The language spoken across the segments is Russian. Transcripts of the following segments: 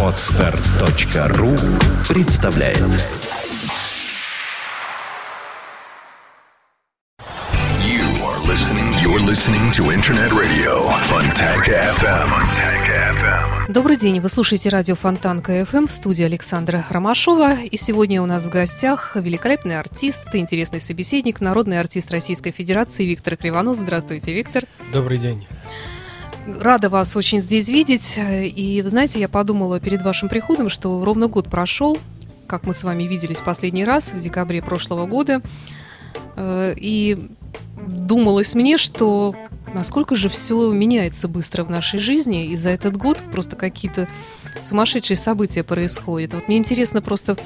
Отстар.ру представляет You are listening. You're listening to Internet Radio Fontanka FM. Fontanka FM. Добрый день, вы слушаете радио Фонтан КФМ в студии Александра Ромашова. И сегодня у нас в гостях великолепный артист, интересный собеседник, народный артист Российской Федерации Виктор Кривонос. Здравствуйте, Виктор. Добрый день. Рада вас очень здесь видеть. И, вы знаете, я подумала перед вашим приходом, что ровно год прошел, как мы с вами виделись в последний раз, в декабре прошлого года. Э, И думалось мне, что насколько же все меняется быстро в нашей жизни, и за этот год просто какие-то сумасшедшие события происходят. Вот мне интересно просто,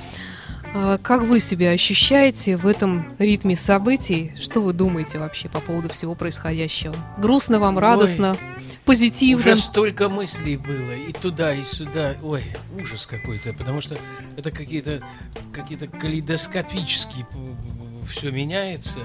как вы себя ощущаете в этом ритме событий? Что вы думаете вообще по поводу всего происходящего? Грустно вам, радостно, позитивно? Уже столько мыслей было и туда, и сюда. Ой, ужас какой-то, потому что это какие-то какие-то калейдоскопические все меняется.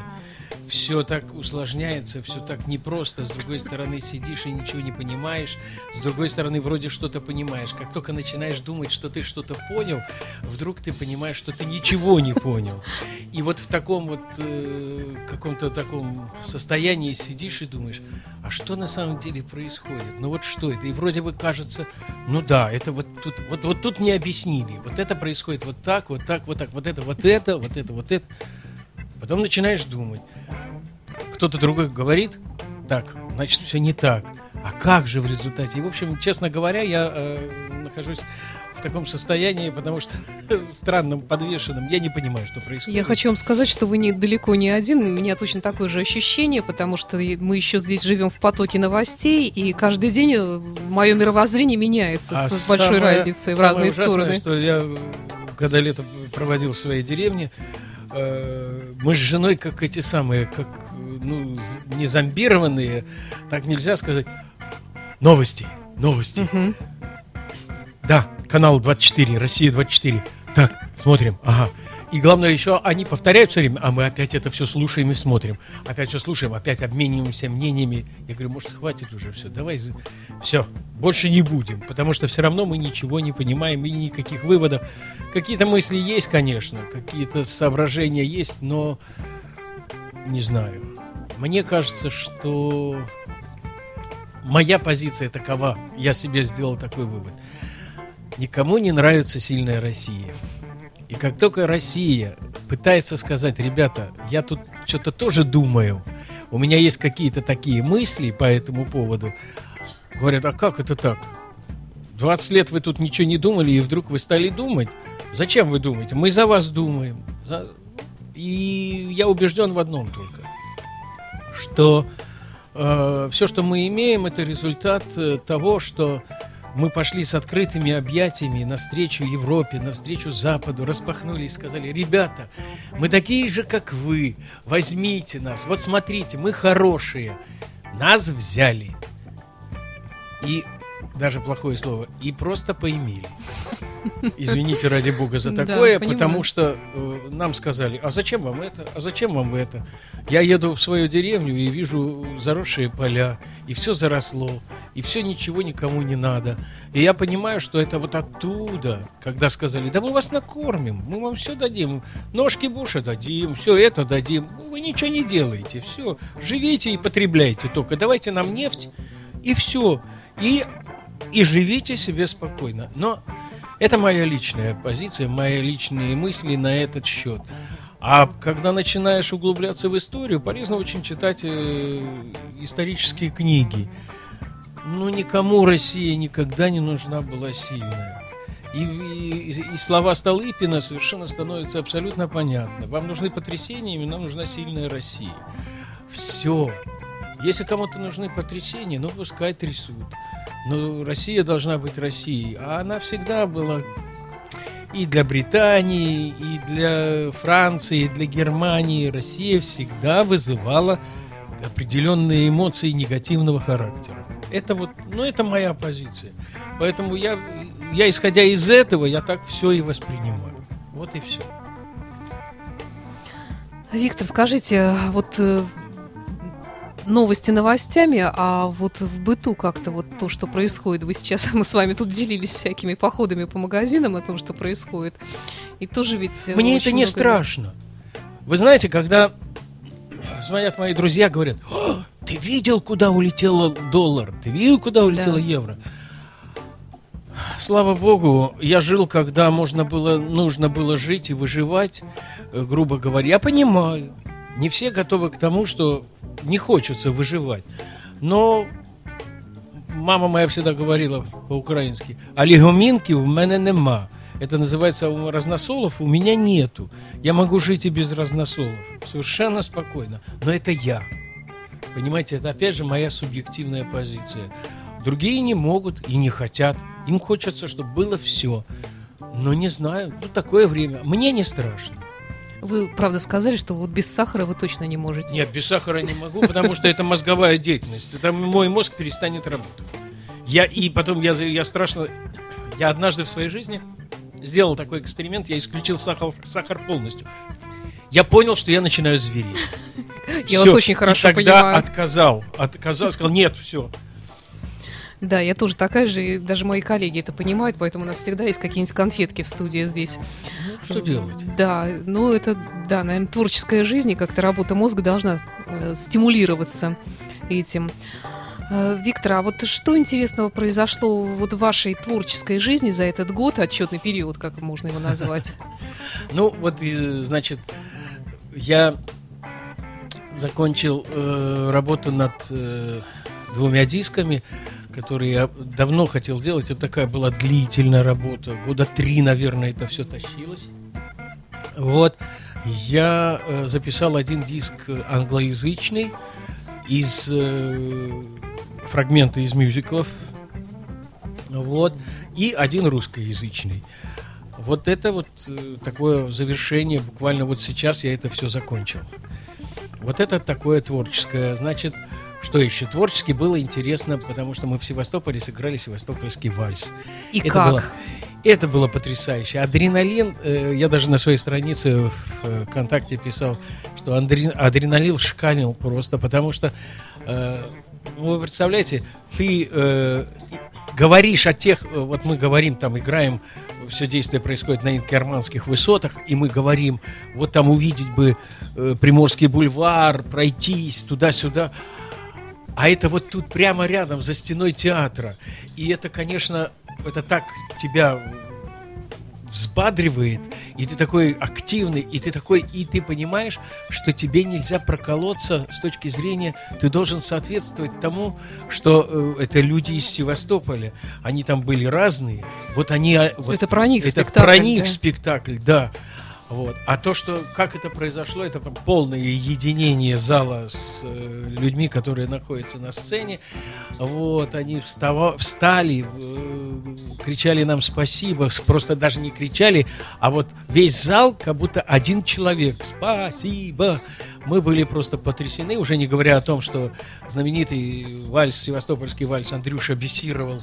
Все так усложняется, все так непросто. С другой стороны, сидишь и ничего не понимаешь. С другой стороны, вроде что-то понимаешь. Как только начинаешь думать, что ты что-то понял, вдруг ты понимаешь, что ты ничего не понял. И вот в таком вот э, каком-то таком состоянии сидишь и думаешь, а что на самом деле происходит? Ну вот что это? И вроде бы кажется, ну да, это вот тут, вот, вот тут не объяснили. Вот это происходит вот так, вот так, вот так, вот это, вот это, вот это, вот это. Потом начинаешь думать. Кто-то другой говорит, так, значит, все не так. А как же в результате? И, в общем, честно говоря, я э, нахожусь в таком состоянии, потому что странным, подвешенным. Я не понимаю, что происходит. Я хочу вам сказать, что вы не, далеко не один. У меня точно такое же ощущение, потому что мы еще здесь живем в потоке новостей, и каждый день мое мировоззрение меняется А с большой самое- разницей в разные ужасное, стороны. что я, э, когда лето проводил в своей деревне, э, мы с женой как эти самые, как, э, ну, не зомбированные, так нельзя сказать. Новости, новости. Мгм. Да, канал 24, Россия 24. Так, смотрим, ага. И главное еще, они повторяют все время, а мы опять это все слушаем и смотрим. Опять все слушаем, опять обмениваемся мнениями. Я говорю, может, хватит уже все, давай, все, больше не будем, потому что все равно мы ничего не понимаем и никаких выводов. Какие-то мысли есть, конечно, какие-то соображения есть, но не знаю. Мне кажется, что моя позиция такова. Я себе сделал такой вывод. Никому не нравится сильная Россия. И как только Россия пытается сказать, ребята, я тут что-то тоже думаю, у меня есть какие-то такие мысли по этому поводу, говорят, а как это так? 20 лет вы тут ничего не думали, и вдруг вы стали думать. Зачем вы думаете? Мы за вас думаем. И я убежден в одном только, что все, что мы имеем, это результат э, того, что мы пошли с открытыми объятиями навстречу Европе, навстречу Западу, распахнули и сказали, ребята, мы такие же, как вы, возьмите нас, вот смотрите, мы хорошие. Нас взяли. И даже плохое слово, и просто поимели. Извините ради бога за Да, такое, понимаю. потому что э, нам сказали, а зачем вам это, а зачем вам это? Я еду в свою деревню и вижу заросшие поля, и все заросло, и все ничего никому не надо. И я понимаю, что это вот оттуда, когда сказали, да мы вас накормим, мы вам все дадим, ножки буша дадим, все это дадим, вы ничего не делаете, все, живите и потребляйте только, давайте нам нефть, и все, и, и живите себе спокойно. Но это моя личная позиция, мои личные мысли на этот счет. А когда начинаешь углубляться в историю, полезно очень читать э, исторические книги. Ну, никому Россия никогда не нужна была сильная. И, и- и слова Столыпина совершенно становятся абсолютно понятны. Вам нужны потрясения, и нам нужна сильная Россия. Все. Если кому-то нужны потрясения, ну пускай трясут. Но Россия должна быть Россией. А она всегда была и для Британии, и для Франции, и для Германии. Россия всегда вызывала определенные эмоции негативного характера. Это вот, ну это моя позиция. Поэтому я, я исходя из этого, я так все и воспринимаю. Вот и все. Виктор, скажите, вот э, новости новостями, а вот в быту как-то вот то, что происходит. Вы сейчас, мы с вами тут делились всякими походами по магазинам о том, что происходит. И тоже ведь... э, Мне это не много- страшно. Вы знаете, когда звонят мои друзья, говорят, «О, ты видел, куда улетел доллар? Ты видел, куда улетело Да. евро? Слава богу, я жил, когда можно было, нужно было жить и выживать, э, грубо говоря. Я понимаю, не все готовы к тому, что не хочется выживать. Но мама моя всегда говорила по-украински, лігомінки в мене нема. Это называется у разносолов у меня нету. Я могу жить и без разносолов. Совершенно спокойно. Но это я. Понимаете, это опять же моя субъективная позиция. Другие не могут и не хотят. Им хочется, чтобы было все. Но не знаю, ну такое время. Мне не страшно. Вы, правда, сказали, что вот без сахара вы точно не можете. Нет, без сахара не могу, потому что это мозговая деятельность. Это мой мозг перестанет работать. Я и потом я, я страшно. Я однажды в своей жизни сделал такой эксперимент, я исключил сахар, сахар полностью. Я понял, что я начинаю звереть. Я Всё. вас очень хорошо и тогда понимаю. отказал. Отказал, сказал, нет, все. Да, я тоже такая же, и даже мои коллеги это понимают, поэтому у нас всегда есть какие-нибудь конфетки в студии здесь. Что делать? Да, ну это, да, наверное, творческая жизнь, и как-то работа мозга должна э, стимулироваться этим. Э, Виктор, а вот что интересного произошло вот в вашей творческой жизни за этот год, отчетный период, как можно его назвать? Ну, вот, э, значит, я закончил э, работу над двумя дисками, которые я давно хотел делать. Это такая была длительная работа. Года три, наверное, это все тащилось. Вот. Я э, записал один диск э, англоязычный из э, фрагмента из мюзиклов. Вот. И один русскоязычный. Вот это вот э, такое завершение, буквально вот сейчас я это все закончил. Вот это такое творческое. Значит, что еще? Творчески было интересно, потому что мы в Севастополе сыграли севастопольский вальс. И это как? Было, это было потрясающе. Адреналин, э, я даже на своей странице в э, ВКонтакте писал, что андре- адреналин шкалил просто, потому что, э, ну, вы представляете, ты э, говоришь о тех, э, вот мы говорим, там играем, все действие происходит на инкерманских высотах, и мы говорим, вот там увидеть бы э, Приморский бульвар, пройтись туда-сюда. А это вот тут прямо рядом, за стеной театра. И это, конечно, это так тебя взбадривает, и ты такой активный, и ты такой, и ты понимаешь, что тебе нельзя проколоться с точки зрения, ты должен соответствовать тому, что э, это люди из Севастополя, они там были разные, вот они... а, вот Это про них это спектакль, про них да. спектакль, да. Вот. А то, что как это произошло, это полное единение зала с э, людьми, которые находятся на сцене. Вот, они встава- встали, э, кричали нам спасибо, просто даже не кричали, а вот весь зал, как будто один человек. Спасибо. Мы были просто потрясены, уже не говоря о том, что знаменитый вальс, севастопольский вальс Андрюша бесировал,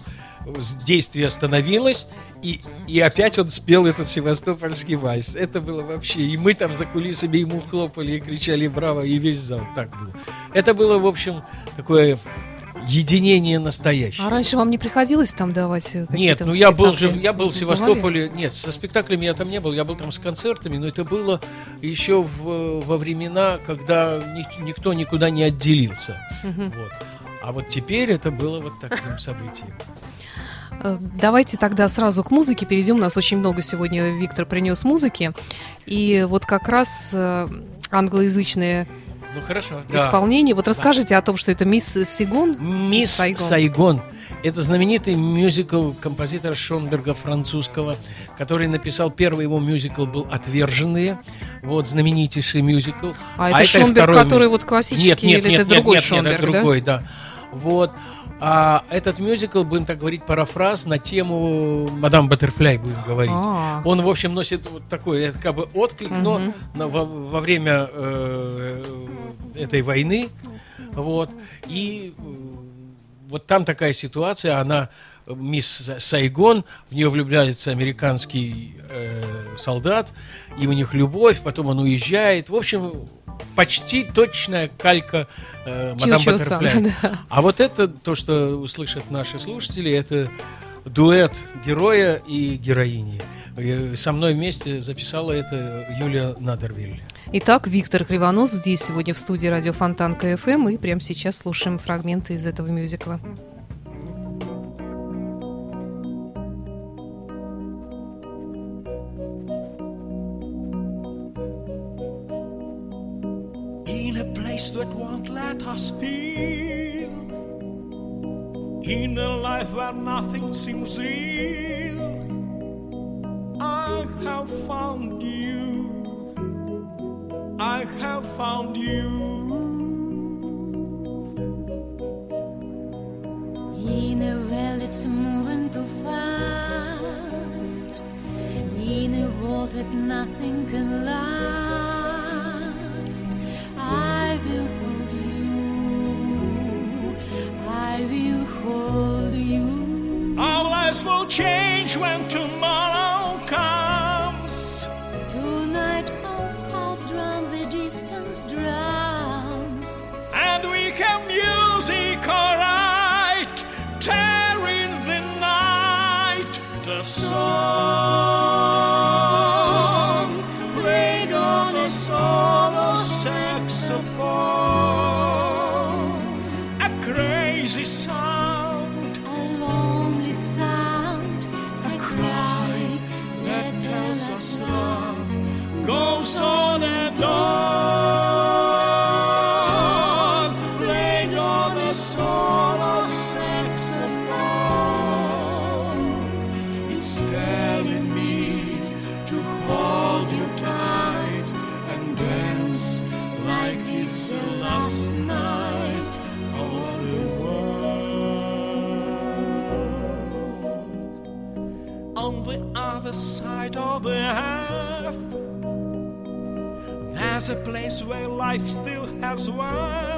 действие остановилось, и, и опять он спел этот севастопольский вальс. Это было вообще... И мы там за кулисами ему хлопали и кричали «Браво!» и весь зал так было. Это было, в общем, такое единение настоящее. А раньше вам не приходилось там давать э, Нет, ну я был же, я был в Бывали? Севастополе, нет, со спектаклями я там не был, я был там с концертами, но это было еще в- во времена, когда ни- никто никуда не отделился. Мгм. Вот. А вот теперь это было вот таким событием. Э, Давайте тогда сразу к музыке перейдем. У нас очень много сегодня Виктор принес музыки. И вот как раз э, англоязычное Ну хорошо. да. исполнение. Вот расскажите о том, что это мисс Сигон. Мисс Сайгон. Сайгон. Это знаменитый мюзикл композитора Шонберга французского, который написал первый его мюзикл был «Отверженные». Вот знаменитейший мюзикл. А, это и Шонберг, который мюзикл. вот классический, Нет, нет, или нет, это нет, другой нет, нет, Шонберг, это да? другой, да. Вот. А этот мюзикл, будем так говорить, парафраз на тему «Мадам Баттерфляй», будем говорить. А. Он, в общем, носит вот такой, это как бы отклик, но во, во время э, этой войны, вот, и э, вот там такая ситуация, она, мисс Сайгон, в нее влюбляется американский э, солдат, и у них любовь, потом он уезжает, в общем, почти точная калька э, Мадам Баттерфляй. да. А вот это, то, что услышат наши слушатели, это дуэт героя и героини. Э, Со мной вместе записала это Юлия Надервиль. Итак, Виктор Кривонос здесь сегодня в студии радио Фонтан КФМ, и прямо сейчас слушаем фрагменты из этого мюзикла. Nothing seems real. I have found you. I have found you. Life still has worth.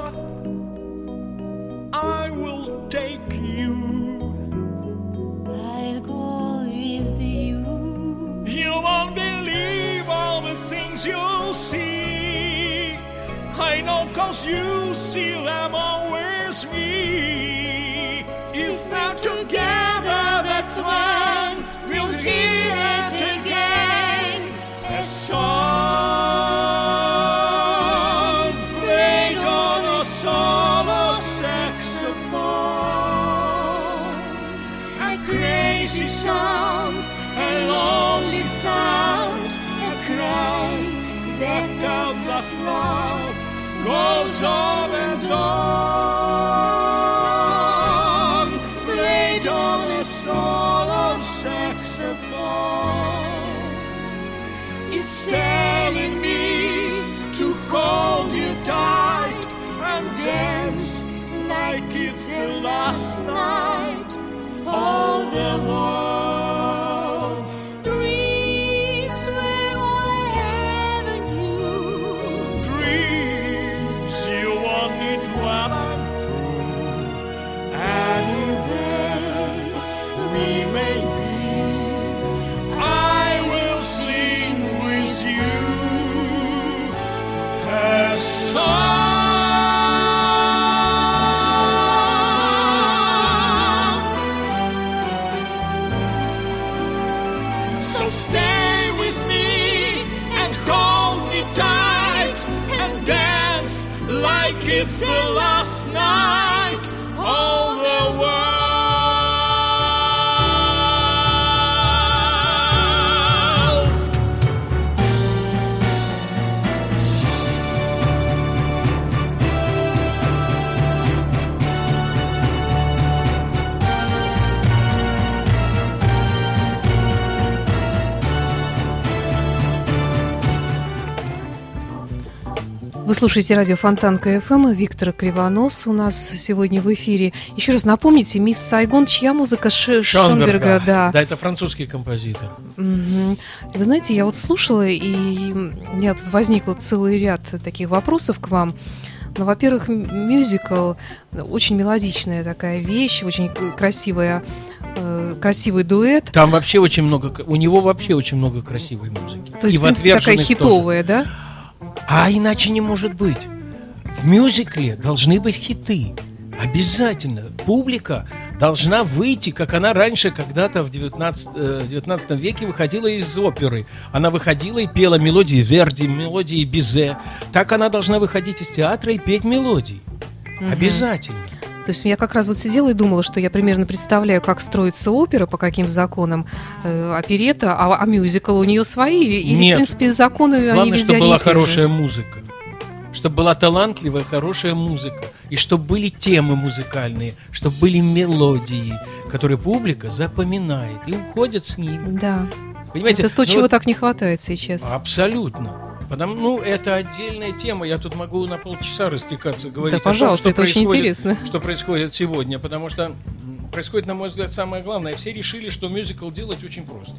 Слушаете радио Фонтанка ФМ. Виктор Кривонос у нас сегодня в эфире. Еще раз напомните, мисс Сайгон, чья музыка Ш- Шонберга? Да. Да, это французский композитор. Мгм. Вы знаете, я вот слушала, и у меня тут возникло целый ряд таких вопросов к вам. Ну, во-первых, мюзикл очень мелодичная такая вещь, очень красивая, э, красивый дуэт. Там вообще очень много, у него вообще очень много красивой музыки. То есть, и в принципе, такая «Отверженных» тоже. хитовая, да? А иначе не может быть. В мюзикле должны быть хиты. Обязательно. Публика должна выйти, как она раньше когда-то в 19, э, 19 веке выходила из оперы. Она выходила и пела мелодии Верди, мелодии Бизе. Так она должна выходить из театра и петь мелодии. Обязательно. То есть я как раз вот сидела и думала, что я примерно представляю, как строится опера, по каким законам э, оперета, а, а мюзикл у нее свои, или, Нет. в принципе, законы они Главное, везде чтобы была хорошая музыка. Чтобы была талантливая, хорошая музыка. И чтобы были темы музыкальные, чтобы были мелодии, которые публика запоминает и уходит с ними. Да. Понимаете? Это то, Ну чего вот так не хватает сейчас. Абсолютно. Потому, ну, это отдельная тема. Я тут могу на полчаса растекаться, говорить Да, пожалуйста, о том, это что очень происходит, интересно. что происходит сегодня. Потому что происходит, на мой взгляд, самое главное. Все решили, что мюзикл делать очень просто.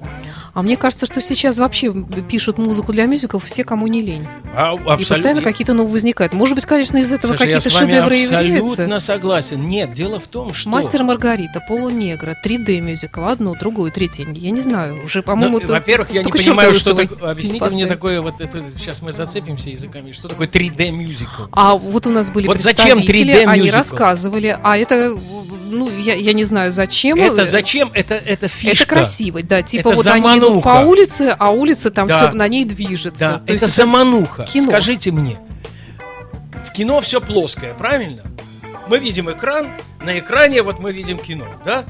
А мне кажется, что сейчас вообще пишут музыку для мюзиклов все, кому не лень. А, И постоянно какие-то новые возникают. Может быть, конечно, из этого какие-то шедевры и абсолютно согласен. Нет, дело в том, что... Мастер Маргарита, Полунегра, 3D мюзикл, одно, другое, третье. Я не знаю, уже, по-моему, Ну, во-первых, я не понимаю, что такое. Объясните поставить. мне такое вот это. Сейчас мы зацепимся языками. Что такое 3D мюзикл? А вот у нас были Вот зачем представители, 3D они рассказывали, а это, ну, я, я не знаю, зачем. Это зачем? Это это фишка. Это красиво, да, типа Это вот они идут по замануха. улице, а улица там Да. все на ней движется. Да, То это есть замануха. кино. Скажите мне, в кино все плоское, правильно? Мы видим экран, на экране вот мы видим кино, да?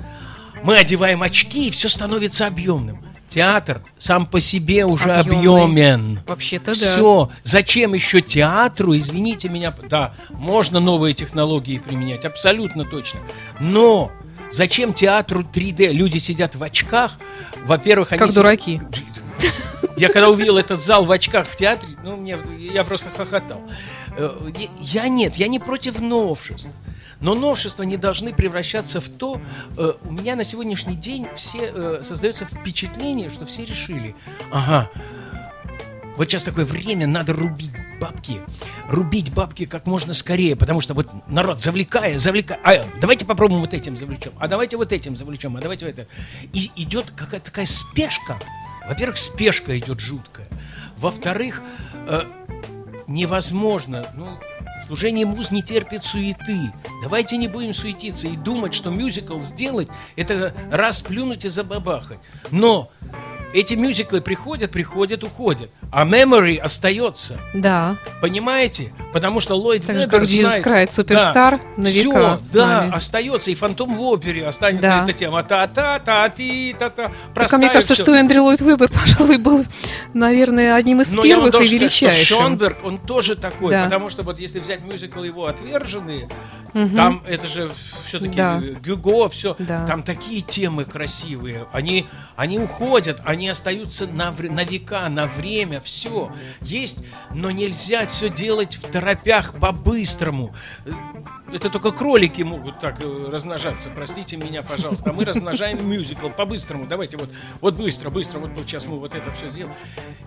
Мы одеваем очки, и все становится объемным. Театр сам по себе уже Объемный. объемен. Вообще-то да. Все. Зачем еще театру? Извините меня. Да, можно новые технологии применять, абсолютно точно. Но зачем театру 3D? Люди сидят в очках. Во-первых, они Как си- дураки. Я когда увидел этот зал в очках в театре, ну, мне, я просто хохотал. Э, Я нет, я не против новшеств. Но новшества не должны превращаться в то... э, У меня на сегодняшний день все э, создается впечатление, что все решили, ага, вот сейчас такое время, надо рубить бабки. Рубить бабки как можно скорее, потому что вот народ завлекая, завлекая. А давайте попробуем вот этим завлечем, а давайте вот этим завлечем, а давайте вот это. И идет какая-то такая спешка. Во-первых, спешка идет жуткая. Во-вторых, э, невозможно. Ну, служение муз не терпит суеты. Давайте не будем суетиться и думать, что мюзикл сделать это раз плюнуть и забабахать. Но эти мюзиклы приходят, приходят, уходят. А memory остается. Да. Понимаете? Потому что Ллойд Так Вебер как Jesus знает- Christ, суперстар, на Всё, века с да, нами. остается. И фантом в опере останется Да. эта тема. Та-та-та-ти-та-та. Так, а мне кажется, что Эндрю Ллойд Вебер, пожалуй, был, наверное, одним из Но я вам первых и сказать, что величайшим. Шонберг, он тоже такой, Да. потому что вот если взять мюзикл его «Отверженные», Мгм. там это же все-таки Да. Гюго, все, Да. там такие темы красивые, они, они уходят, они остаются на, на века, на время, все есть, но нельзя все делать в торопях по-быстрому. Это только кролики могут так э, размножаться, простите меня, пожалуйста. А мы размножаем мюзикл по-быстрому. Давайте вот, вот быстро, быстро, вот сейчас мы вот это все сделаем.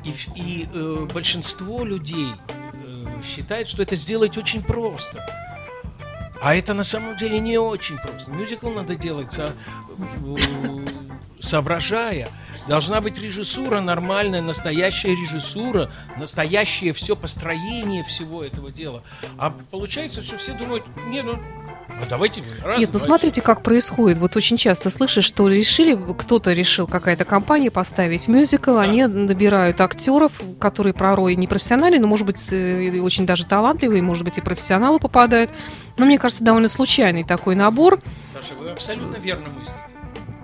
И, и, э, большинство людей э, считает, что это сделать очень просто. А это на самом деле не очень просто. Мюзикл надо делать со- э, соображая. Должна быть режиссура нормальная, настоящая режиссура, настоящее все построение всего этого дела. А получается, что все думают, не, ну, а давайте раз, Нет, ну два, смотрите, как происходит. Вот очень часто слышишь, что решили, кто-то решил, какая-то компания поставить мюзикл, они набирают актеров, которые порой не профессиональные, но, может быть, э, очень даже талантливые, может быть, и профессионалы попадают. Но мне кажется, довольно случайный такой набор. Саша, вы абсолютно верно мыслите.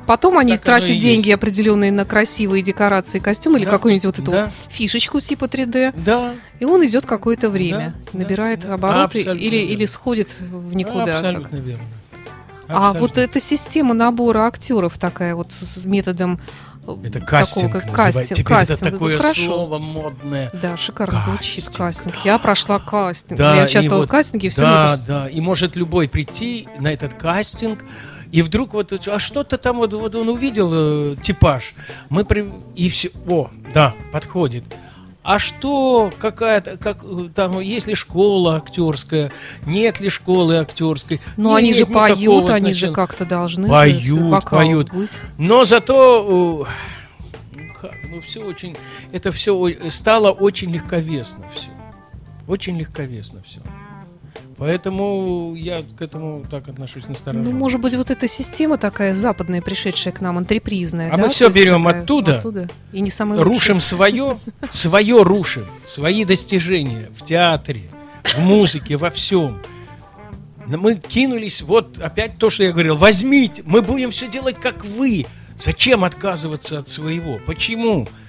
Потом они Так тратят есть. деньги определенные на красивые декорации, костюмы или Да, какую-нибудь вот эту да. фишечку типа 3D. Да, И он идет какое-то время, Да, набирает да, обороты или, верно. или сходит в никуда. абсолютно верно. А Абсолютно. вот эта система набора актеров такая вот с методом э, Это такого, кастинг как называется. кастинг. Теперь кастинг. это такое хорошо. слово модное. Да, шикарно звучит Кастинг. кастинг. Я прошла кастинг. Да, я и участвовала вот- в кастинге, все Да, да. И может любой прийти на этот кастинг, и вдруг вот, а что-то там вот, вот он увидел э, типаж, мы при... и все, о, да, подходит. А что, какая-то, как э, там, есть ли школа актерская, нет ли школы актерской? Но они же поют, они же как-то должны. Поют, поют. быть. Но зато, э, ну как, ну все очень, это все стало очень легковесно все. Очень легковесно все. Поэтому я к этому так отношусь настороженно. Ну, может быть, вот эта система такая западная, пришедшая к нам, антрепризная. А да? мы всё То берем такая оттуда, И не самое лучшее. рушим свое, свое рушим, свои достижения в театре, в музыке, во всем. Мы кинулись, вот опять то, что я говорил, возьмите, мы будем все делать, как вы. Зачем отказываться от своего? Почему? Почему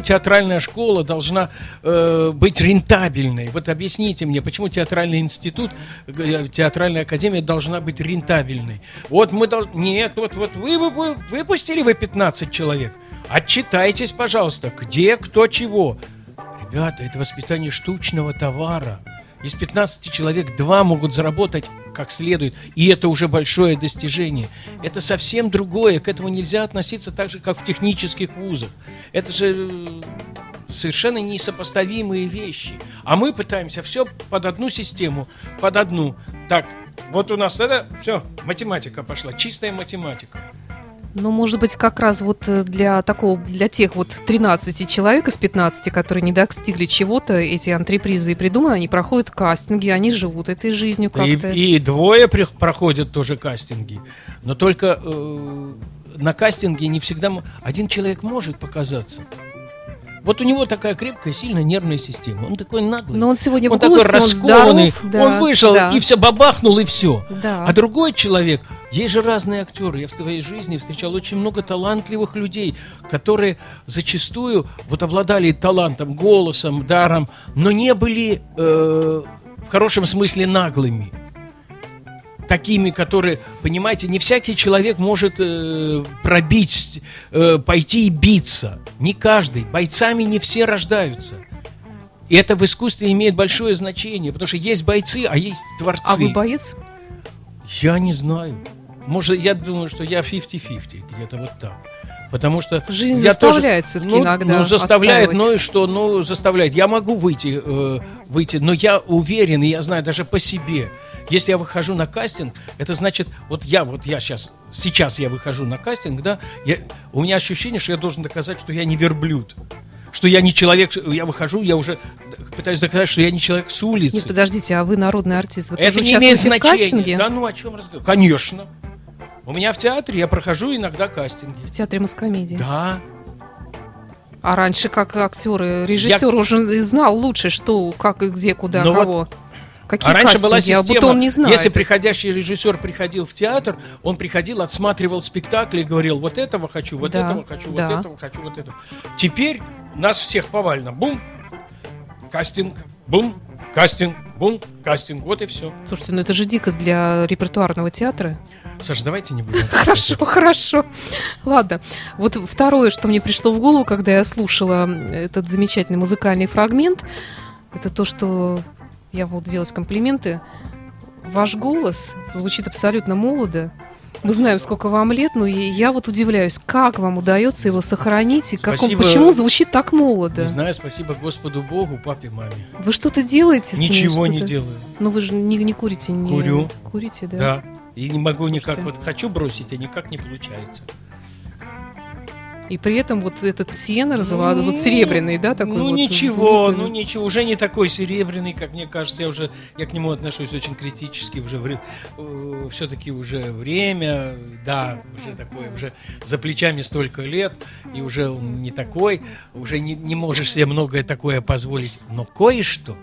театральная школа должна э, быть рентабельной? Вот объясните мне, почему театральный институт, э, театральная академия должна быть рентабельной? Вот мы должны... Нет, вот, вот вы, вы- вы выпустили вы 15 человек. Отчитайтесь, пожалуйста, где, кто, чего. Ребята, это воспитание штучного товара. Из 15 человек два могут заработать как следует, и это уже большое достижение. Это совсем другое, к этому нельзя относиться так же, как в технических вузах. Это же э, совершенно несопоставимые вещи. А мы пытаемся все под одну систему, под одну. Так, вот у нас это все, математика пошла, чистая математика. Ну, может быть, как раз вот э, для такого, для тех вот 13 человек из 15, которые не достигли чего-то, эти антрепризы и придуманы, они проходят кастинги, они живут этой жизнью Да И, как-то. и двое проходят тоже кастинги. Но только э, на кастинге не всегда... Один человек может показаться. Вот у него такая крепкая, сильная нервная система. Он такой наглый. Но он сегодня в он такой голосе, он раскованный. здоров, да, он вышел да. и все бабахнул, и все. Да. А другой человек, есть же разные актеры. Я в своей жизни встречал очень много талантливых людей, которые зачастую вот обладали талантом, голосом, даром, но не были э, в хорошем смысле наглыми. Такими, которые, понимаете, не всякий человек может э, пробить, э, пойти и биться. Не каждый. Бойцами не все рождаются. И это в искусстве имеет большое значение, потому что есть бойцы, а есть творцы. А вы боец? Я не знаю. Может, я думаю, что я 50-50, где-то вот так. Потому что Жизнь я заставляет тоже- всё-таки ну, иногда Ну, заставляет, ну и что, ну, заставляет. Я могу выйти, э, выйти, но я уверен, и я знаю даже по себе. Если я выхожу на кастинг, это значит, вот я, вот я сейчас, сейчас я выхожу на кастинг, да, я, у меня ощущение, что я должен доказать, что я не верблюд. Что я не человек, я выхожу, я уже пытаюсь доказать, что я не человек с улицы. Нет, подождите, а вы народный артист. Вы Это тоже не имеет значения. Да ну о чем разговор? Конечно. У меня в театре я прохожу иногда кастинги. В театре Москомедии. Да. А раньше, как актеры, режиссер уже знал лучше, что, как и где, куда, Ну вот- кого. Какие а раньше была кастинги? система, А будто он не знает. если приходящий режиссер приходил в театр, он приходил, отсматривал спектакль и говорил, вот этого хочу, вот Да, этого хочу, да. вот этого хочу, вот этого. Теперь нас всех повально. Бум, кастинг, бум, кастинг, бум, кастинг. Вот и все. Слушайте, ну это же дикость для репертуарного театра. Саша, давайте не будем. Хорошо, хорошо. Ладно. Вот второе, что мне пришло в голову, когда я слушала этот замечательный музыкальный фрагмент, это то, что я буду делать комплименты. Ваш голос звучит абсолютно молодо. Мы знаем, сколько вам лет, но я вот удивляюсь, как вам удается его сохранить и как он, почему он звучит так молодо. Не знаю, спасибо Господу Богу, папе, маме. Вы что-то делаете? с ним, Ничего не делаю. Ну вы же не, не курите, не Курю. курите, да? Да. И не могу никак, Слушайте. вот хочу бросить, а никак не получается. И при этом вот этот тенор, золо- вот серебряный, да, такой Ну вот ничего, звук, ну ничего, уже не такой серебряный, как мне кажется, я уже, я к нему отношусь очень критически, уже все-таки уже время, да, уже такое, уже за плечами столько лет, и уже он не такой, уже не, не можешь себе многое такое позволить, но кое-что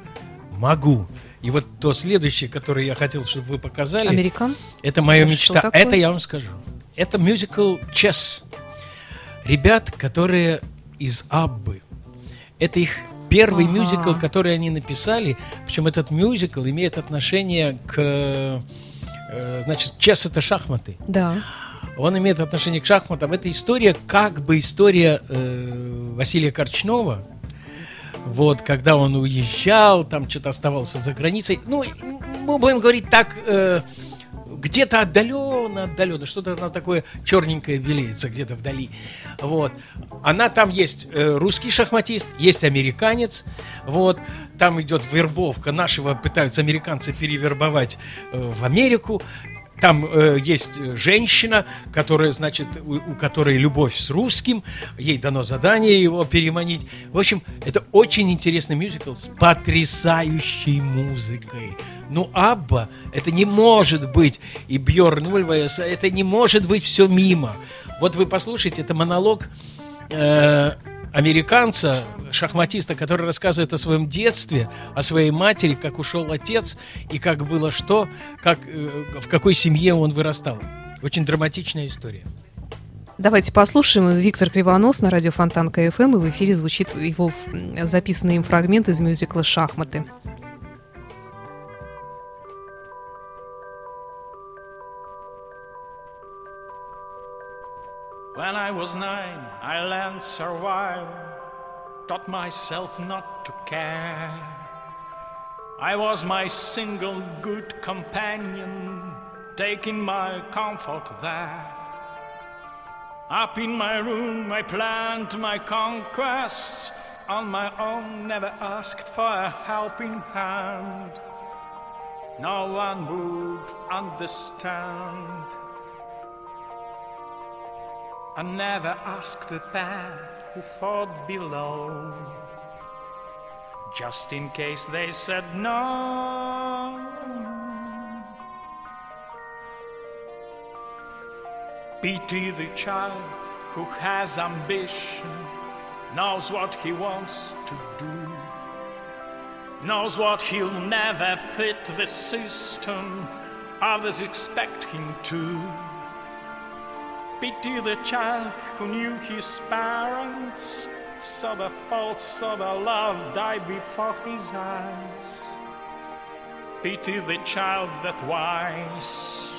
могу. И вот то следующее, которое я хотел, чтобы вы показали, Американ? это моя Что мечта. Это я вам скажу. Это мюзикл «Чес». Ребят, которые из Аббы. Это их первый Ага. мюзикл, который они написали. Причем этот мюзикл имеет отношение к... э, Значит, чес это шахматы. Да. Он имеет отношение к шахматам. Это история, как бы история э, Василия Корчнова. Вот, когда он уезжал, там что-то оставался за границей. Ну, мы будем говорить так, э, где-то отдаленно, отдаленно, что-то там такое черненькое белеется где-то вдали. Вот. Она там есть э, русский шахматист, есть американец. Вот. Там идет вербовка. Нашего пытаются американцы перевербовать э, в Америку. Там э, есть женщина, которая, значит, у, у которой любовь с русским, ей дано задание его переманить. В общем, это очень интересный мюзикл с потрясающей музыкой. Ну, Абба, это не может быть, и Бьорн Ульваес, это не может быть все мимо. Вот вы послушайте, это монолог э, американца, шахматиста, который рассказывает о своем детстве, о своей матери, как ушел отец и как было что, как, э, в какой семье он вырастал. Очень драматичная история. Давайте послушаем. Виктор Кривонос на радио Фонтан КФМ, и в эфире звучит его записанный им фрагмент из мюзикла «Шахматы». When I was nine, I learned survival, taught myself not to care. I was my single good companion, taking my comfort there. Up in my room, I planned my conquests on my own, never asked for a helping hand. No one would understand. I never asked the bad who fought below, just in case they said no. Pity the child who has ambition, knows what he wants to do, knows what he'll never fit the system others expect him to. Pity the child who knew his parents, saw the faults, saw the love die before his eyes. Pity the child that wise.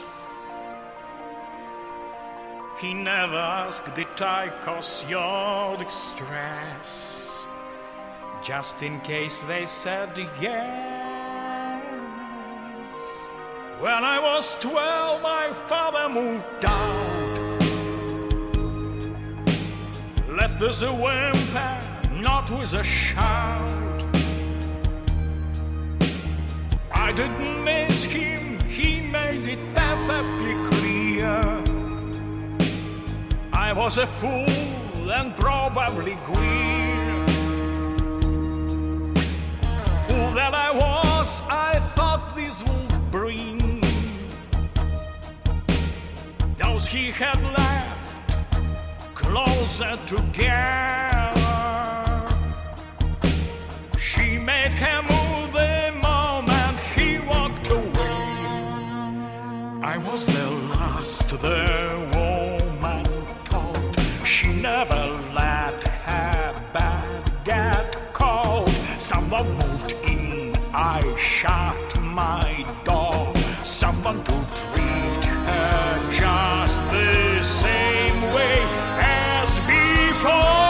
He never asked, Did I cause your distress? Just in case they said yes. When I was twelve, my father moved out. Left as a whimper, not with a shout. I didn't miss him, he made it perfectly clear. I was a fool and probably queer. Fool that I was, I thought this would bring those he had left closer together. She made him move the moment he walked away. I was the last the woman called. She never let her bed get cold. Someone moved in, I shut my door. Someone to treat her just the same way Toy!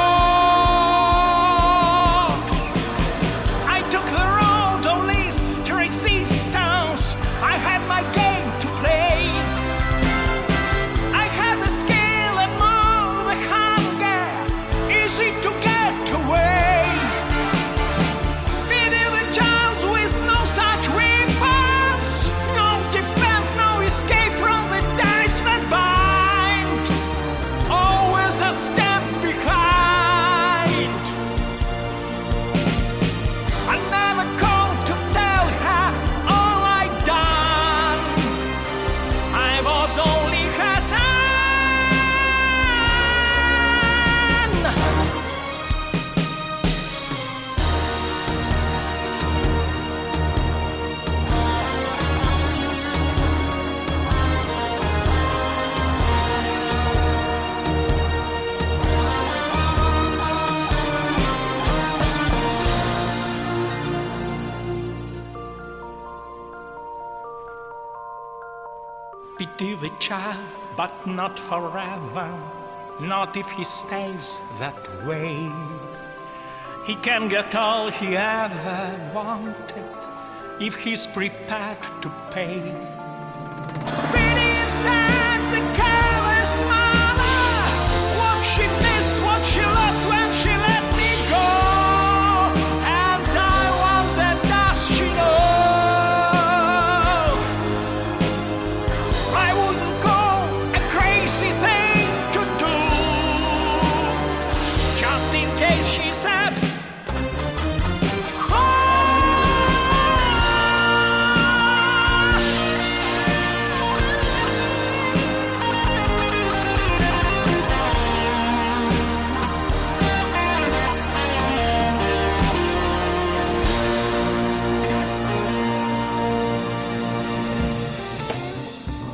But not forever. Not if he stays that way. He can get all he ever wanted if he's prepared to pay. Pity instead the careless mother.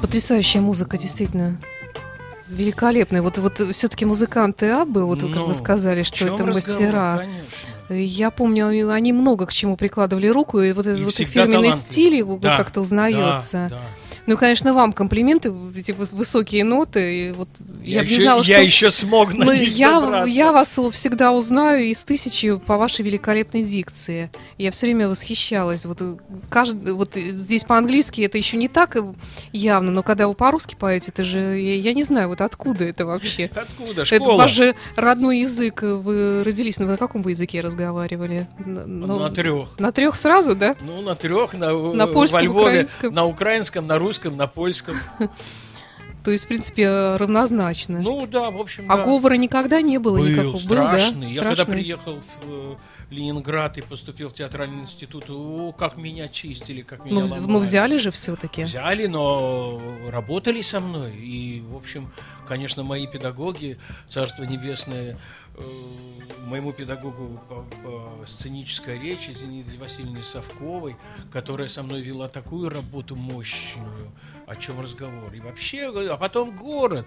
Потрясающая музыка, действительно. Великолепная. Вот, вот все-таки музыканты Аббы, вот как Ну, вы сказали, в что это разговор, мастера. конечно. Я помню, они много к чему прикладывали руку, и вот этот И вот фирменный талантливы. стиль Да, как-то узнается. да, да. Ну, конечно, вам комплименты, эти выс- высокие ноты. И вот я, Я, бы не еще, знала, я что... еще смог на Ну, них я, собраться. я вас всегда узнаю из тысячи по вашей великолепной дикции. Я все время восхищалась. Вот, э, каждый, вот э, здесь по-английски это еще не так э, явно, но когда вы по-русски поете, это же, я, я не знаю, вот откуда это вообще. Откуда? Это Школа? ваш же родной язык. Вы родились, на каком вы языке разговаривали? На, ну, на трех. на трех сразу, да? Ну, на трех, на, На польском, во Львове, украинском. на украинском, на русском, на польском. То есть, в принципе, равнозначно. Ну да, в общем, а да. говора никогда не было был никакого? страшный. Был, да? Я когда приехал в э, Ленинград и поступил в театральный институт, о, как меня чистили, как меня Ну, ломали. ну, взяли же все-таки. Взяли, но работали со мной. И, в общем, конечно, мои педагоги, Царство Небесное, моему педагогу по, по сценической речи Зинаиде Васильевне Совковой, которая со мной вела такую работу мощную, о чем разговор. И вообще, а потом город.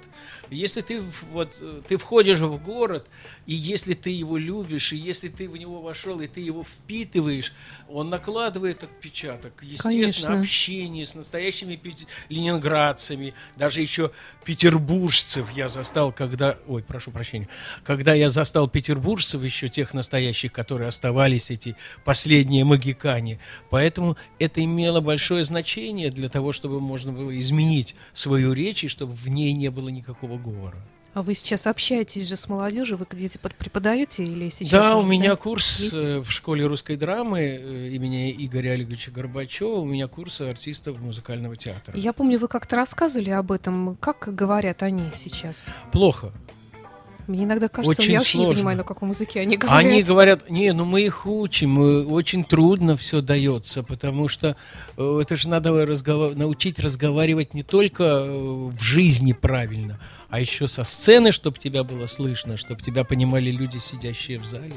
Если ты, вот, ты входишь в город, и если ты его любишь, и если ты в него вошел, и ты его впитываешь, он накладывает отпечаток. Естественно, Конечно. общение с настоящими ленинградцами, даже еще петербуржцев я застал, когда, ой, прошу прощения, когда я застал петербуржцев, еще тех настоящих, которые оставались, эти последние магикане. Поэтому это имело большое значение для того, чтобы можно было изменить свою речь, и чтобы в ней не было никакого говора. А вы сейчас общаетесь же с молодежью? Вы где-то преп- преподаете или сейчас? Да, у да? меня курс Есть? э, в школе русской драмы э, имени Игоря Олеговича Горбачева. У меня курсы артистов музыкального театра. Я помню, вы как-то рассказывали об этом. Как говорят они сейчас? Плохо. Мне иногда кажется, Очень я вообще не сложно. понимаю, на каком языке они говорят. Они говорят, не, ну мы их учим, очень трудно все дается, потому что э, это же надо разгова- научить разговаривать не только э, в жизни правильно, а еще со сцены, чтобы тебя было слышно, чтобы тебя понимали люди, сидящие в зале.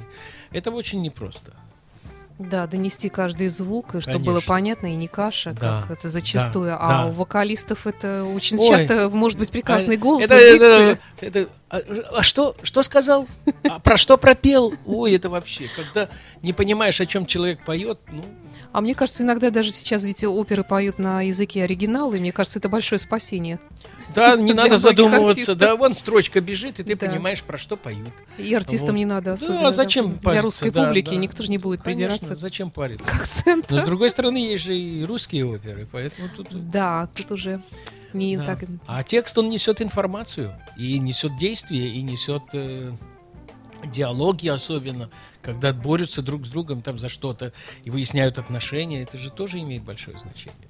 Это очень непросто. Да, донести каждый звук, и чтобы Конечно. было понятно, и не каша, Да, как это зачастую. да, а да. у вокалистов это очень Ой. часто может быть прекрасный А, голос, это, но это- дикция- это- а, а что, что сказал? А про что пропел? Ой, это вообще, когда не понимаешь, о чем человек поет, ну, А мне кажется, иногда даже сейчас ведь оперы поют на языке оригинала, и мне кажется, это большое спасение. Да, не надо задумываться, артистов. да, вон строчка бежит, и ты Да. понимаешь, про что поют. И артистам Вот. не надо Да, особенно. зачем Для париться? русской Да, публики да. никто же не будет Конечно, придираться зачем париться? к акценту. Но с другой стороны, есть же и русские оперы, поэтому тут... Да, тут уже не да. так. А текст, он несет информацию, и несет действие, и несет э, диалоги особенно, когда борются друг с другом там за что-то и выясняют отношения, это же тоже имеет большое значение.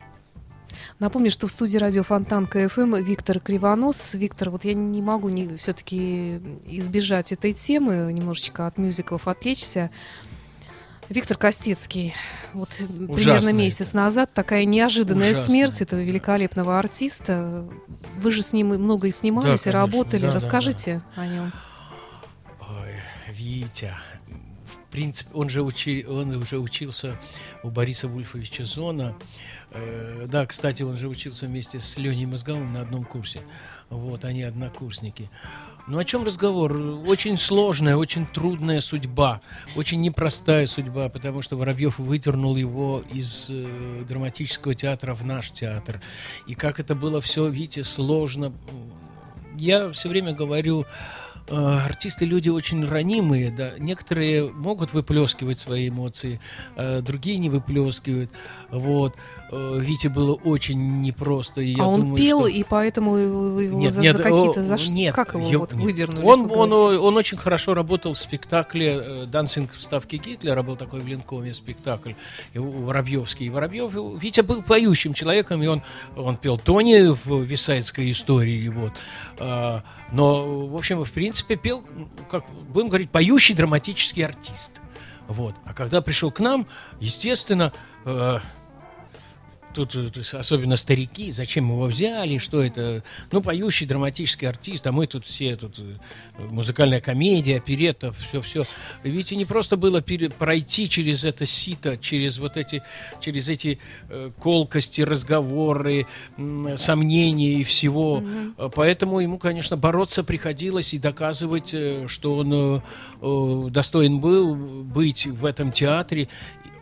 Напомню, что в студии радио Фонтан КФМ Виктор Кривонос. Виктор, вот я не могу не, все-таки избежать этой темы, немножечко от мюзиклов отвлечься. Виктор Костецкий, вот примерно Ужасно месяц это. назад такая неожиданная Ужасно смерть это, этого да. великолепного артиста. Вы же с ним много и снимались, Да, и конечно, работали. да, да, Расскажите о нем. Ой, Витя, в принципе, он же, учи, он уже учился у Бориса Вульфовича Зона. Э, да, кстати, он же учился вместе с Леней Мозговым на одном курсе. Вот, они однокурсники. Ну, о чем разговор? Очень сложная, очень трудная судьба, очень непростая судьба, потому что Воробьев выдернул его из э, драматического театра в наш театр. И как это было все, Витя, сложно. Я все время говорю, артисты люди очень ранимые, да. Некоторые могут выплескивать свои эмоции, э, другие не выплескивают. Вот. Э, Вите было очень непросто. И я а он думаю, пел, что- и поэтому его нет, за, нет, за какие-то... За ш- нет, как его я- вот выдернули? Он, он, говорится? он очень хорошо работал в спектакле э, «Дансинг в ставке Гитлера», был такой в Ленкоме спектакль, и Воробьевский. И Воробьев, э, Витя был поющим человеком, и он, он пел Тони в «Висайдской истории», вот. Но, в общем, в принципе, пел, как будем говорить, поющий драматический артист. Вот. А когда пришел к нам, естественно, э, тут э, особенно старики, зачем его взяли, что это, ну, поющий драматический артист, а мы тут все, тут э, музыкальная комедия, оперетта, все-все. Видите, не просто было пере- пройти через это сито, через вот эти, через эти э, колкости, разговоры, м, сомнения и всего. Э, Поэтому ему, конечно, бороться приходилось и доказывать, э, что он э, э, достоин был быть в этом театре.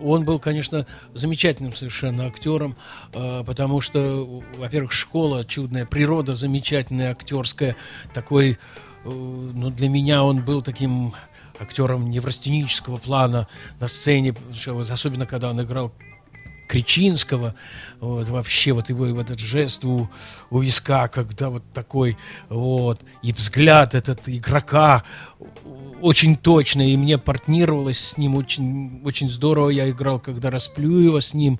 Он был, конечно, замечательным совершенно актером, э, потому что, во-первых, школа чудная, природа замечательная, актерская, такой, э, ну, для меня он был таким актером неврастенического плана на сцене, особенно когда он играл Кричинского, вот, вообще вот его и вот этот жест у, у виска, когда вот такой, вот, и взгляд этот игрока очень точно, и мне партнировалось с ним очень, очень здорово, я играл, когда Расплюева с ним,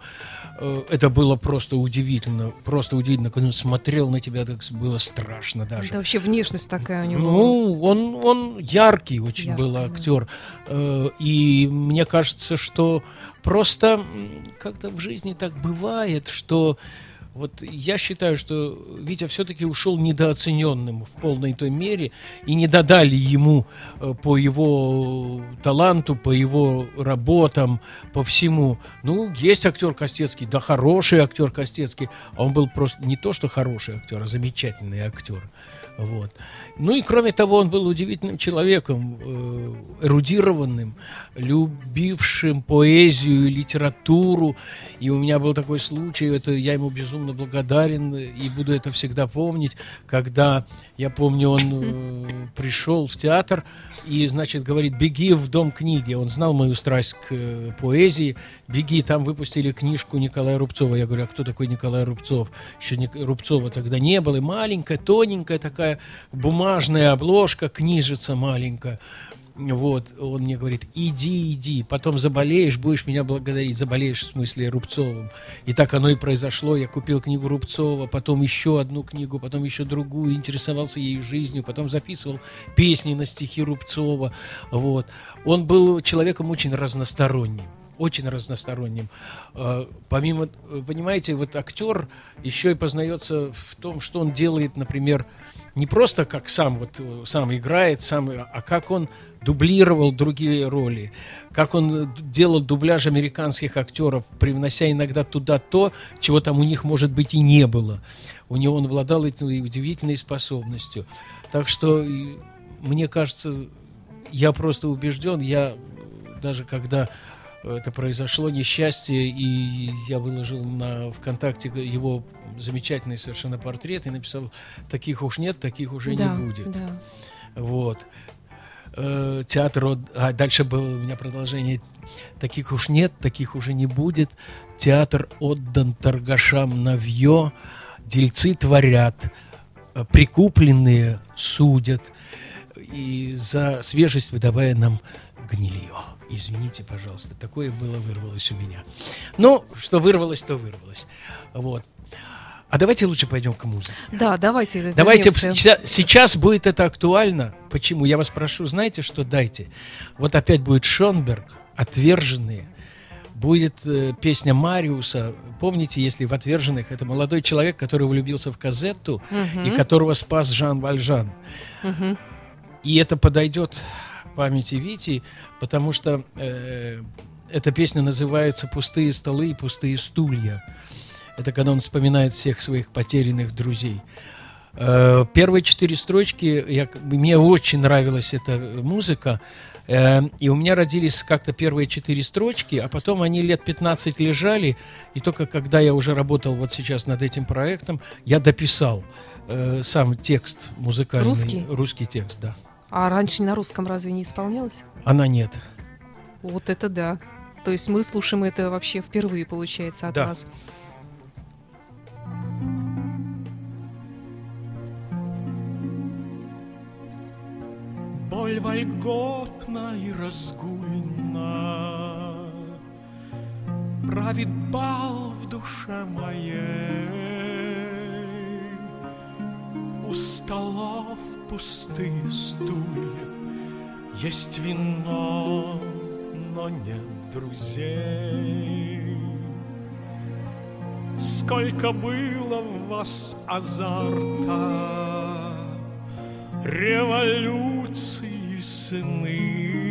Э, это было просто удивительно, просто удивительно, когда он смотрел на тебя, так было страшно даже. Это вообще внешность такая у него. Ну, он, он яркий очень Яркий, был да. актер. Э, И мне кажется, что просто как-то в жизни так бывает, что вот я считаю, что Витя все-таки ушел недооцененным в полной той мере, и не додали ему э, по его таланту, по его работам, по всему. Ну, есть актер Костецкий, да хороший актер Костецкий, а он был просто не то, что хороший актер, а замечательный актер. Вот. Ну и кроме того, он был удивительным человеком, э, эрудированным, любившим поэзию и литературу. И у меня был такой случай, это я ему безумно благодарен и буду это всегда помнить, когда, я помню, он э, пришел в театр и, значит, говорит, беги в дом книги. Он знал мою страсть к э, поэзии. Беги, там выпустили книжку Николая Рубцова. Я говорю, а кто такой Николай Рубцов? Еще Рубцова тогда не было. И маленькая, тоненькая такая бумажная обложка, книжица маленькая. Вот, он мне говорит, иди, иди, потом заболеешь, будешь меня благодарить, заболеешь в смысле Рубцовым. И так оно и произошло, я купил книгу Рубцова, потом еще одну книгу, потом еще другую, интересовался ее жизнью, потом записывал песни на стихи Рубцова, вот. Он был человеком очень разносторонним очень разносторонним. Э, Помимо, э, понимаете, вот актер еще и познается в том, что он делает, например, не просто как сам вот э, сам играет, сам, а как он дублировал другие роли, как он делал дубляж американских актеров, привнося иногда туда то, чего там у них, может быть, и не было. У него он обладал этой удивительной способностью. Так что мне кажется, я просто убежден, я даже когда это произошло несчастье, и я выложил на ВКонтакте его замечательный совершенно портрет и написал, таких уж нет, таких уже Да, не будет. да. Вот. Э, Театр, а дальше было у меня продолжение. Таких уж нет, таких уже не будет. Театр отдан торгашам навье, дельцы творят, э, прикупленные судят, и за свежесть выдавая нам гнилье. Извините, пожалуйста, такое было вырвалось у меня. Ну, что вырвалось, то вырвалось. Вот. А давайте лучше пойдем к музыке. Да, давайте. Давайте вернемся. сейчас будет это актуально. Почему? Я вас прошу, знаете, что дайте. Вот опять будет Шонберг, отверженные. Будет э, песня Мариуса. Помните, если в отверженных это молодой человек, который влюбился в Казетту и которого спас Жан Вальжан. И это подойдет памяти Вити, потому что э, эта песня называется «Пустые столы и пустые стулья». Это когда он вспоминает всех своих потерянных друзей. Э, Первые четыре строчки, я, мне очень нравилась эта музыка, э, и у меня родились как-то первые четыре строчки, а потом они лет 15 лежали, и только когда я уже работал вот сейчас над этим проектом, я дописал э, сам текст музыкальный. Русский? Русский текст, да. А раньше на русском разве не исполнялось? Она нет. Вот это да. То есть мы слушаем это вообще впервые, получается, от Да. вас. Боль вольготна и разгульна Правит бал в душе моей У столов пустые стулья. Есть вино, но нет друзей. Сколько было в вас азарта, революции сны.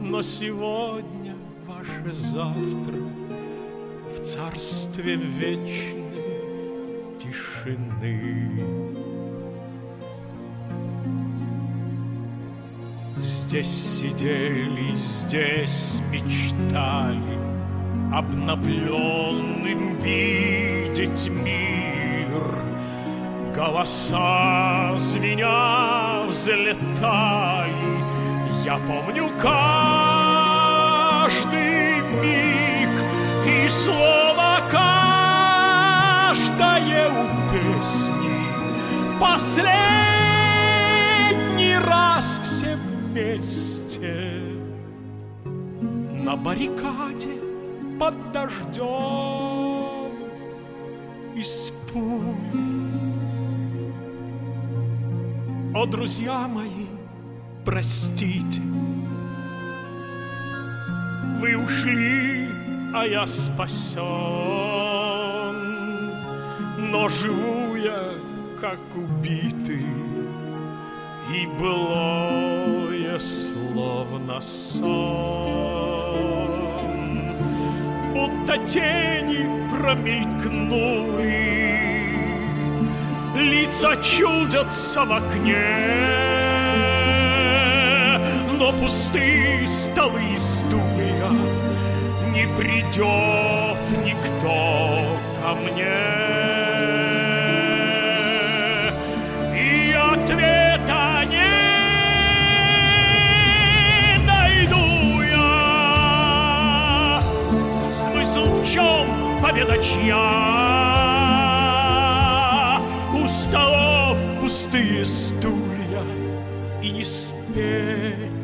Но сегодня ваше завтра в царстве вечной тишины. Здесь сидели, здесь мечтали, Обновленным видеть мир. Голоса звеня взлетали, Я помню каждый миг И слово каждое у песни. Последний раз все вместе. На баррикаде под дождем из пуль. О, друзья мои, простите, вы ушли, а я спасен, но живу я, как убитый, и былое словно сон, будто тени промелькнули, лица чудятся в окне, но пустые столы и стулья не придет никто ко мне. Ответа не найду я. Смысл в чем победа чья? У столов пустые стулья и не спеть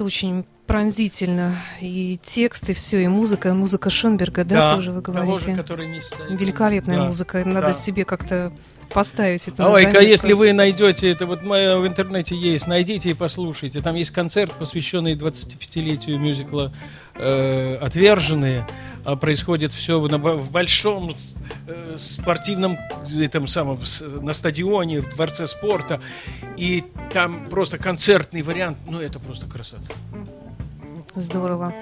это очень пронзительно. И текст, и все, и музыка. Музыка Шонберга, да, тоже вы того говорите? же, не с- Великолепная Да, музыка. Надо да. себе как-то поставить это. Ой-ка, если вы найдете, это вот моя в интернете есть, найдите и послушайте. Там есть концерт, посвященный 25-летию мюзикла э, «Отверженные». А происходит все в большом спортивном этом самом на стадионе, в дворце спорта. И там просто концертный вариант. Ну, это просто красота. Здорово.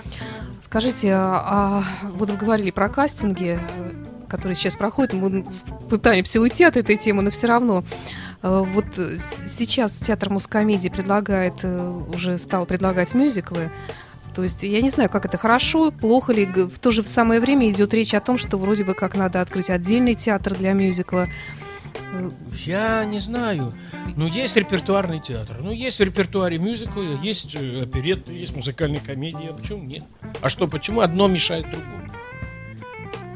Скажите, а, а вот вы говорили про кастинги, э, которые сейчас проходят. Мы пытаемся уйти от этой темы, но все равно. Э, Вот э, сейчас театр мускомедии предлагает, э, уже стал предлагать мюзиклы. То есть я не знаю, как это хорошо, плохо ли. В то же самое время идет речь о том, что вроде бы как надо открыть отдельный театр для мюзикла. Я не знаю. Ну, есть репертуарный театр. Ну, есть в репертуаре мюзиклы, есть э, оперетты, есть музыкальные комедии. А почему нет? А что, почему одно мешает другому?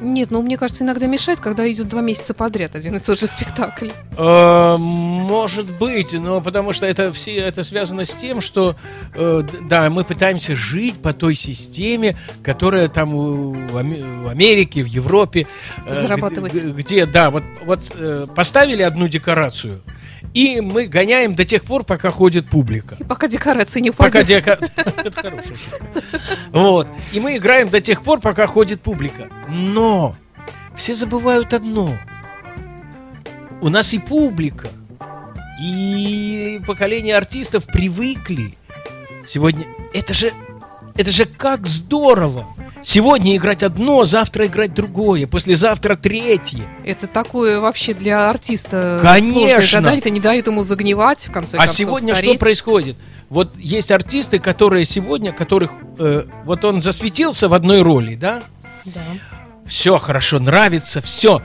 Нет, ну мне кажется, иногда мешает, когда идет два месяца подряд один и тот же спектакль. Э, Может быть, но потому что это все это связано с тем, что э, да, мы пытаемся жить по той системе, которая там в Аме- в Америке, в Европе, э, Зарабатывать. где, да, вот вот поставили одну декорацию, и мы гоняем до тех пор, пока ходит публика. И пока декорации не Пока упадет. дека- Это хорошая шутка. Вот. И мы играем до тех пор, пока ходит публика. Но все забывают одно. У нас и публика, и поколение артистов привыкли. Сегодня это же это же как здорово. Сегодня играть одно, завтра играть другое, послезавтра третье. Это такое вообще для артиста Конечно. сложное задание. Это не дает ему загнивать, в конце А концов, сегодня стареть. что происходит? Вот есть артисты, которые сегодня, которых э, вот он засветился в одной роли, да? Да. Все хорошо, нравится, все.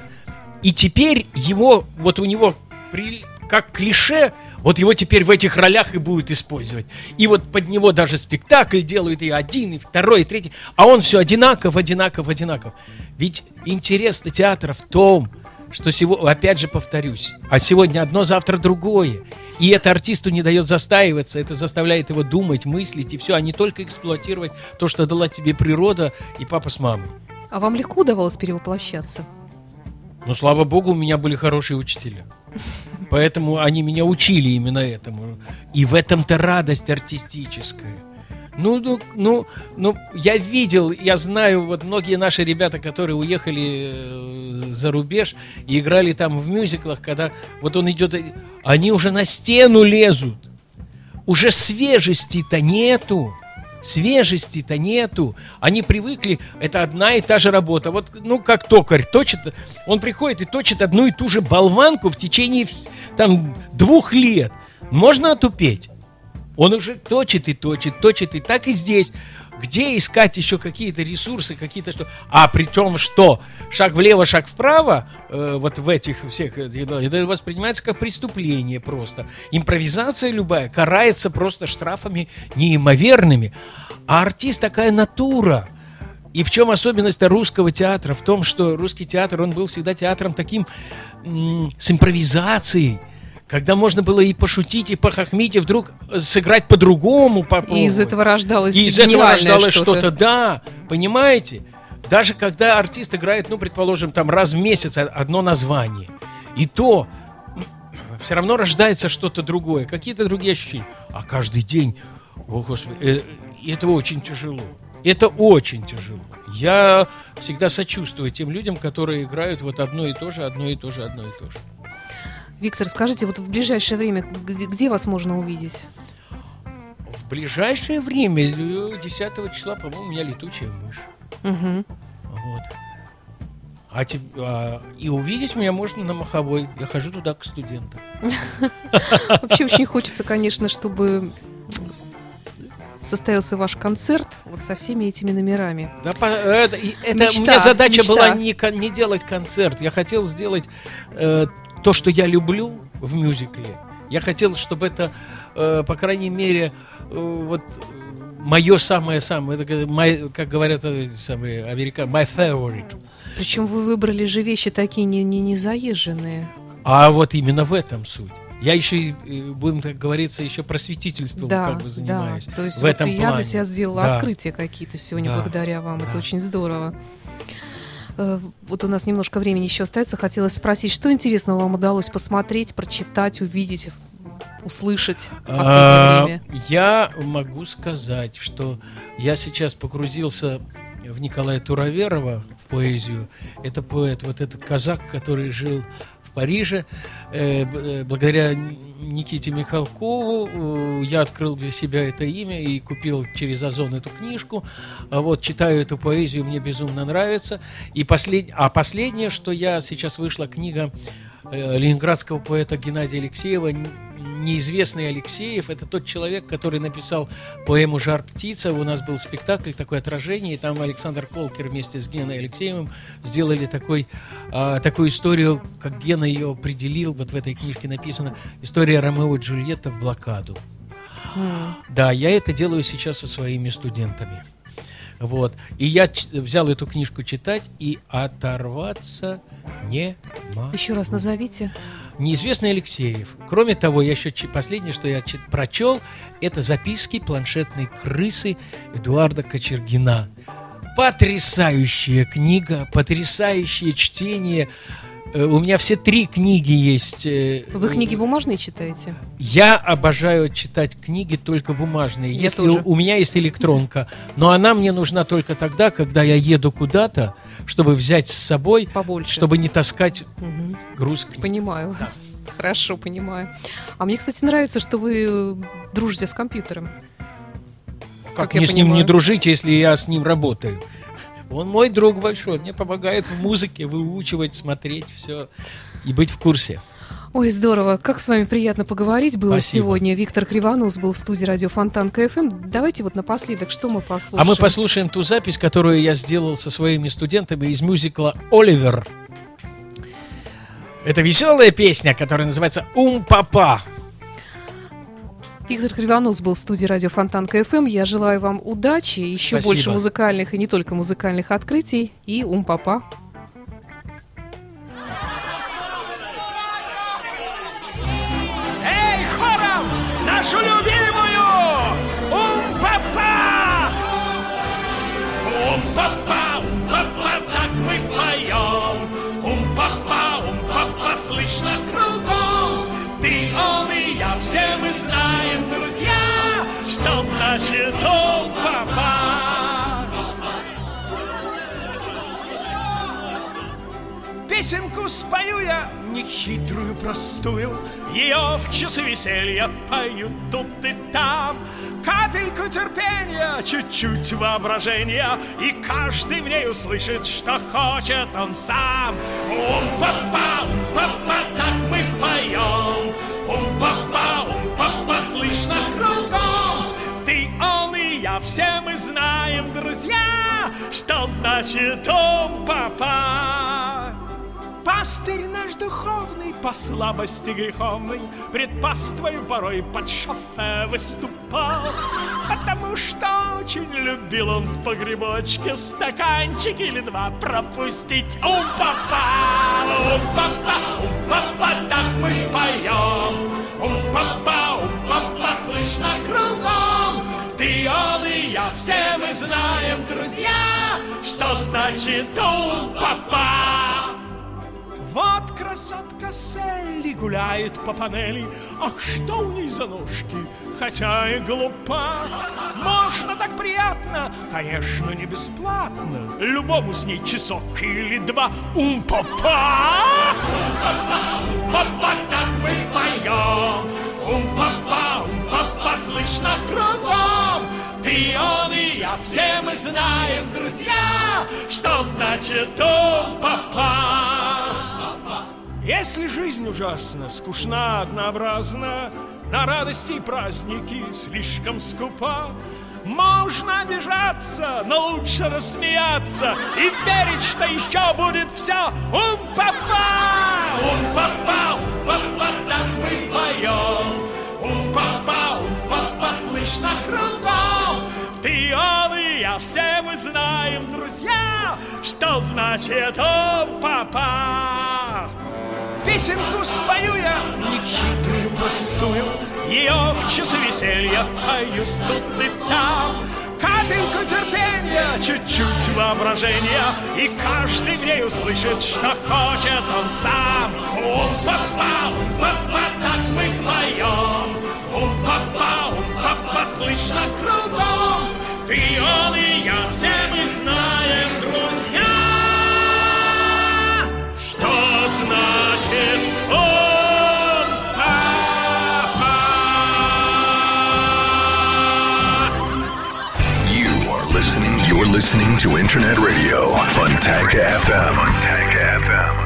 И теперь его, вот у него при- как клише, вот его теперь в этих ролях и будут использовать. И вот под него даже спектакль делают и один, и второй, и третий. А он все одинаков, одинаков, одинаков. Ведь интерес театра в том, что сегодня, опять же повторюсь, а сегодня одно, завтра другое. И это артисту не дает застаиваться, это заставляет его думать, мыслить и все, а не только эксплуатировать то, что дала тебе природа и папа с мамой. А вам легко удавалось перевоплощаться? Но слава богу, у меня были хорошие учителя. Поэтому они меня учили именно этому. И в этом-то радость артистическая. Ну, ну, ну, ну, я видел, я знаю, вот многие наши ребята, которые уехали э, за рубеж и играли там в мюзиклах, когда вот он идет, они уже на стену лезут. Уже свежести-то нету. Свежести-то нету. Они привыкли, это одна и та же работа. Вот, ну, как токарь точит, он приходит и точит одну и ту же болванку в течение там двух лет. Можно отупеть? Он уже точит и точит, точит, и так и здесь. Где искать еще какие-то ресурсы, какие-то что? А при том, что шаг влево, шаг вправо, э, вот в этих всех, это воспринимается как преступление просто. Импровизация любая карается просто штрафами неимоверными. А артист такая натура. И в чем особенность русского театра? В том, что русский театр, он был всегда театром таким с импровизацией. Когда можно было и пошутить, и похохмить, и вдруг э, сыграть по-другому. И из этого рождалось И из этого рождалось что-то, да, понимаете? Даже когда артист играет, ну, предположим, там раз в месяц одно название, и то все равно рождается что-то другое, какие-то другие ощущения. А каждый день, о господи, э, это очень тяжело. Это очень тяжело. Я всегда сочувствую тем людям, которые играют вот одно и то же, одно и то же, одно и то же. Виктор, скажите, вот в ближайшее время где, где вас можно увидеть? В ближайшее время, э, 10 числа, по-моему, у меня летучая мышь. Мгм. Вот. А, а, и увидеть меня можно на Маховой. Я хожу туда к студентам. Вообще очень хочется, конечно, чтобы состоялся ваш концерт вот со всеми этими номерами. Да, по- это, это Мечта, у меня задача мечта. была не, не делать концерт. Я хотел сделать э, то, что я люблю в мюзикле. Я хотел, чтобы это, э, по крайней мере, э, вот мое самое-самое, это, как- my- как говорят э, самые американцы, my favorite. Причем вы выбрали же вещи такие не, не, не заезженные. А вот именно в этом суть. Я еще, будем так говориться, еще просветительством Да, как бы занимаюсь. да. То есть в вот этом я плане. для себя сделала Да. открытия какие-то сегодня Да. благодаря вам. Это Да. очень здорово. Э, Вот у нас немножко времени еще остается. Хотелось спросить, что интересного вам удалось посмотреть, прочитать, увидеть, услышать в последнее А, время? Я могу сказать, что я сейчас погрузился в Николая Туроверова, в поэзию. Это поэт, вот этот казак, который жил Париже. Э, э, Благодаря Никите Михалкову э, я открыл для себя это имя и купил через Озон эту книжку. А Вот читаю эту поэзию, мне безумно нравится. И послед... А последнее, что я сейчас вышла книга ленинградского поэта Геннадия Алексеева «Н- неизвестный Алексеев. Это тот человек, который написал поэму «Жар птица». У нас был спектакль, такое отражение, и там Александр Колкер вместе с Геной Алексеевым сделали такой, а, такую историю, как Гена ее определил, вот в этой книжке написано, история Ромео и Джульетта в блокаду. Да, я это делаю сейчас со своими студентами. Вот. И я взял эту книжку читать и оторваться не могу. Еще раз назовите. Неизвестный Алексеев. Кроме того, я еще последнее, что я прочел, это записки планшетной крысы Эдуарда Кочергина. Потрясающая книга, потрясающее чтение. Э, У меня все три книги есть. э, Вы книги бумажные читаете? Я обожаю читать книги только бумажные. Я Если тоже. у, меня есть электронка, но она мне нужна только тогда, когда я еду куда-то, чтобы взять с собой, Побольше. чтобы не таскать Мгм. груз книг. Понимаю вас. Хорошо, понимаю. А мне, кстати, нравится, что вы э, дружите с компьютером. Как, как мне с ним не дружить, если я с ним работаю? Он мой друг большой, мне помогает в музыке выучивать, смотреть все и быть в курсе. Ой, здорово. Как с вами приятно поговорить было Спасибо. сегодня. Виктор Криванус был в студии радио Фонтан КФМ. Давайте вот напоследок, что мы послушаем? А мы послушаем ту запись, которую я сделал со своими студентами из мюзикла «Оливер». Это веселая песня, которая называется «Ум папа». Виктор Кривонос был в студии радио Фонтан КФМ. Я желаю вам удачи, еще Спасибо. больше музыкальных и не только музыкальных открытий. И ум-папа. Эй, хором! Нашу любимую! Знаем, друзья Что значит ум-па-па Песенку спою я нехитрую, простую. Ее в часы веселья поют тут и там. Капельку терпения, чуть-чуть воображения. И каждый в ней услышит, что хочет он сам. Ум-па-па, ум-па-па, так мы поем. Ум-па-па, ум-па-па, слышно кругом Ты, он и я, все мы знаем, друзья Что значит ум-па-па Пастырь наш духовный по слабости греховной Пред паствою порой под шофе выступал Потому что очень любил он в погребочке Стаканчик или два пропустить. Ум-па-па, ум-па-па, ум-па-па, так мы поем. Ум-па-па, ум-па-па, слышно кругом. Ты, он и я, все мы знаем, друзья Что значит ум-па-па вот красотка Селли гуляет по панели. Ах, что у ней за ножки, хотя и глупа. Можно так приятно, конечно, не бесплатно. Любому с ней часок или два. Ум-па-па! Ум-па-па, так мы поем. Ум-па-па, ум-па-па, слышно кругом. Ты, он и я, все мы знаем, друзья Что значит ум-па-па если жизнь ужасна, скучна, однообразна, На радости и праздники слишком скупа, можно обижаться, но лучше рассмеяться И верить, что еще будет все Ум-па-па! Ум-па-па, ум-па-па, так мы поем Ум-па-па, ум-па-па, слышно кругом Ты, он все мы знаем, друзья Что значит ум-па-па Песенку спою я, нехитрую, простую Ее в часы веселья поют тут и там. Капельку терпения, чуть-чуть воображения И каждый в ней услышит, что хочет он сам. Ум-па-па, ум-па-па, так мы поем. Ум-па-па, ум-па-па, слышно кругом Ты, он и я, все мы знаем, друзья Что значит You are listening. You're listening to Internet Radio Funtank FM. Funtank FM.